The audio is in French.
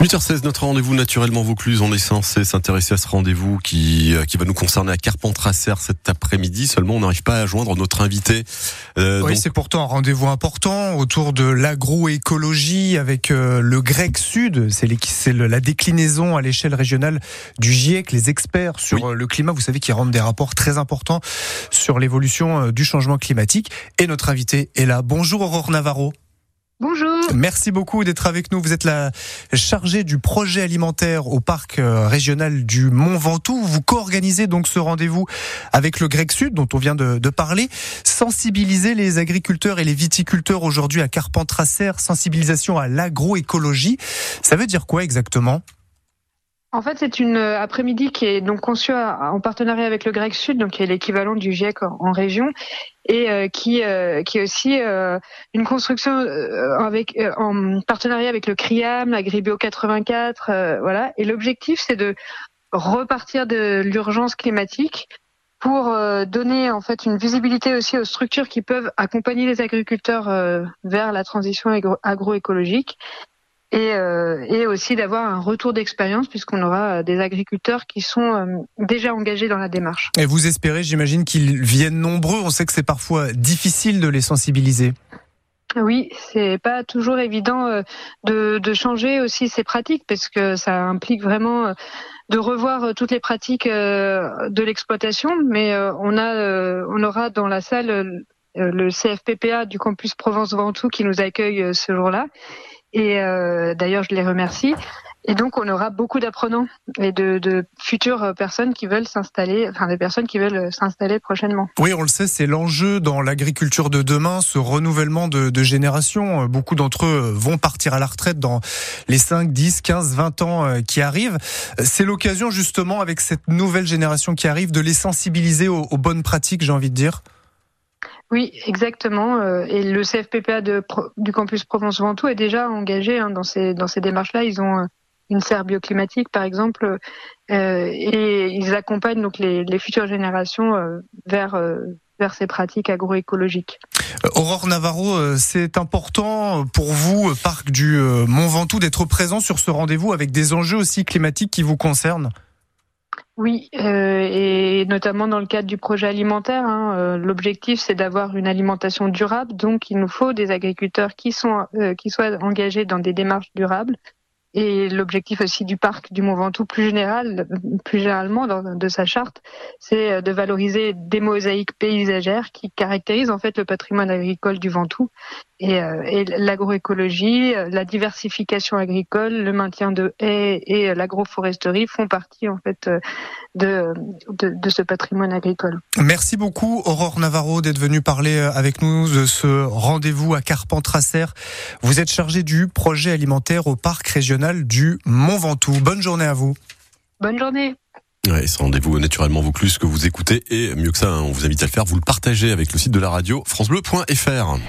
8h16, notre rendez-vous naturellement Vaucluse. On est censé s'intéresser à ce rendez-vous qui, euh, qui va nous concerner à Carpentras cet après-midi. Seulement, on n'arrive pas à joindre notre invité. Euh, oui, c'est pourtant un rendez-vous important autour de l'agroécologie avec euh, le grec sud. C'est la déclinaison à l'échelle régionale du GIEC, les experts sur euh, le climat. Vous savez qu'ils rendent des rapports très importants sur l'évolution du changement climatique. Et notre invité est là. Bonjour Aurore Navarro. Bonjour. Merci beaucoup d'être avec nous. Vous êtes la chargée du projet alimentaire au parc euh, régional du Mont Ventoux. Vous co-organisez donc ce rendez-vous avec le Grec Sud dont on vient de, parler. Sensibiliser les agriculteurs et les viticulteurs aujourd'hui à Carpentracer, sensibilisation à l'agroécologie. Ça veut dire quoi exactement? En fait, c'est une euh, après-midi qui est donc conçue en partenariat avec le Grec Sud, donc qui est l'équivalent du GIEC en, région, et euh, qui euh, qui est aussi une construction avec en partenariat avec le CRIAM, l'Agribio 84, voilà. Et l'objectif, c'est de repartir de l'urgence climatique pour donner en fait une visibilité aussi aux structures qui peuvent accompagner les agriculteurs vers la transition agroécologique et, euh, et aussi d'avoir un retour d'expérience puisqu'on aura des agriculteurs qui sont euh, déjà engagés dans la démarche. Et vous espérez, j'imagine, qu'ils viennent nombreux. On sait que c'est parfois difficile de les sensibiliser. Oui, c'est pas toujours évident euh, de, de, changer aussi ces pratiques parce que ça implique vraiment euh, de revoir toutes les pratiques de l'exploitation. Mais on a, on aura dans la salle le CFPPA du campus Provence Ventoux qui nous accueille ce jour-là et euh, d'ailleurs, je les remercie. Et donc, on aura beaucoup d'apprenants et de, de, futures personnes qui veulent s'installer, enfin des personnes qui veulent s'installer prochainement. Oui, on le sait, c'est l'enjeu dans l'agriculture de demain, ce renouvellement de, de générations. Beaucoup d'entre eux vont partir à la retraite dans les 5, 10, 15, 20 ans euh, qui arrivent. C'est l'occasion justement, avec cette nouvelle génération qui arrive, de les sensibiliser aux, aux bonnes pratiques, j'ai envie de dire. Oui, exactement. Euh, et le CFPPA de, du campus Provence-Ventoux est déjà engagé hein, dans ces, dans ces démarches-là. Ils ont euh, une serre bioclimatique, par exemple, euh, et ils accompagnent donc les, les futures générations vers vers ces pratiques agroécologiques. Aurore Navarro, c'est important pour vous, parc du Mont Ventoux, d'être présent sur ce rendez-vous avec des enjeux aussi climatiques qui vous concernent? Oui, euh, et notamment dans le cadre du projet alimentaire, hein, euh, l'objectif c'est d'avoir une alimentation durable. Donc, il nous faut des agriculteurs qui sont euh, qui soient engagés dans des démarches durables. Et l'objectif aussi du parc du Mont Ventoux, plus général, plus généralement de sa charte, c'est de valoriser des mosaïques paysagères qui caractérisent en fait le patrimoine agricole du Ventoux et, euh, l'agroécologie, la diversification agricole, le maintien de haies et l'agroforesterie font partie en fait de, ce patrimoine agricole. Merci beaucoup Aurore Navarro d'être venue parler avec nous de ce rendez-vous à Carpentracer. Vous êtes chargé du projet alimentaire au parc régional du Mont Ventoux. Bonne journée à vous. Bonne journée. Ouais, ce rendez-vous naturellement Vaucluse que vous écoutez et mieux que ça, hein, on vous invite à le faire, vous le partagez avec le site de la radio francebleu.fr.